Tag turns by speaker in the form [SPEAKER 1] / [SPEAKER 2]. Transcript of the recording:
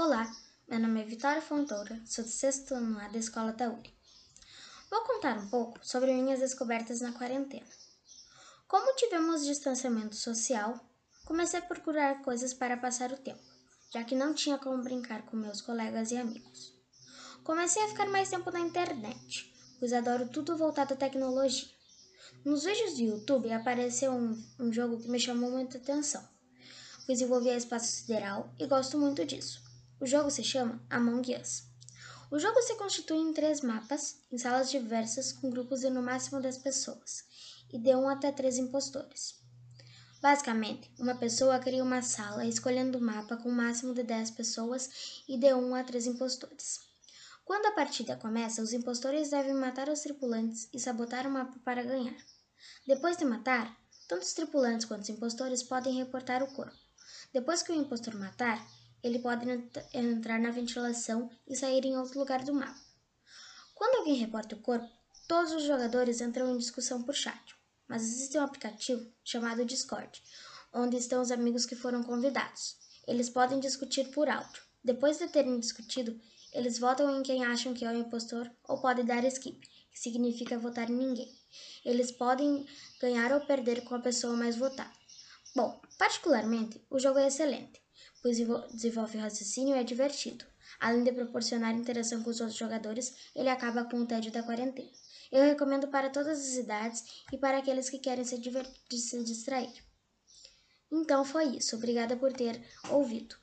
[SPEAKER 1] Olá, meu nome é Vitória Fontoura, sou do sexto ano A da Escola Tauri. Vou contar um pouco sobre minhas descobertas na quarentena. Como tivemos distanciamento social, comecei a procurar coisas para passar o tempo, já que não tinha como brincar com meus colegas e amigos. Comecei a ficar mais tempo na internet, pois adoro tudo voltado à tecnologia. Nos vídeos do YouTube apareceu um, um jogo que me chamou muita atenção, pois envolvia espaço sideral e gosto muito disso. O jogo se chama Among Us. O jogo se constitui em três mapas, em salas diversas, com grupos de no máximo 10 pessoas, e de 1 até 3 impostores. Basicamente, uma pessoa cria uma sala escolhendo o um mapa com um máximo de 10 pessoas e de 1 a 3 impostores. Quando a partida começa, os impostores devem matar os tripulantes e sabotar o mapa para ganhar. Depois de matar, tanto os tripulantes quanto os impostores podem reportar o corpo. Depois que o impostor matar, ele pode entrar na ventilação e sair em outro lugar do mapa. Quando alguém reporta o corpo, todos os jogadores entram em discussão por chat, mas existe um aplicativo chamado Discord, onde estão os amigos que foram convidados. Eles podem discutir por áudio. Depois de terem discutido, eles votam em quem acham que é o impostor ou podem dar skip, que significa votar em ninguém. Eles podem ganhar ou perder com a pessoa mais votada. Bom, particularmente, o jogo é excelente pois desenvolve raciocínio e é divertido. Além de proporcionar interação com os outros jogadores, ele acaba com o tédio da quarentena. Eu recomendo para todas as idades e para aqueles que querem se, se distrair. Então foi isso. Obrigada por ter ouvido.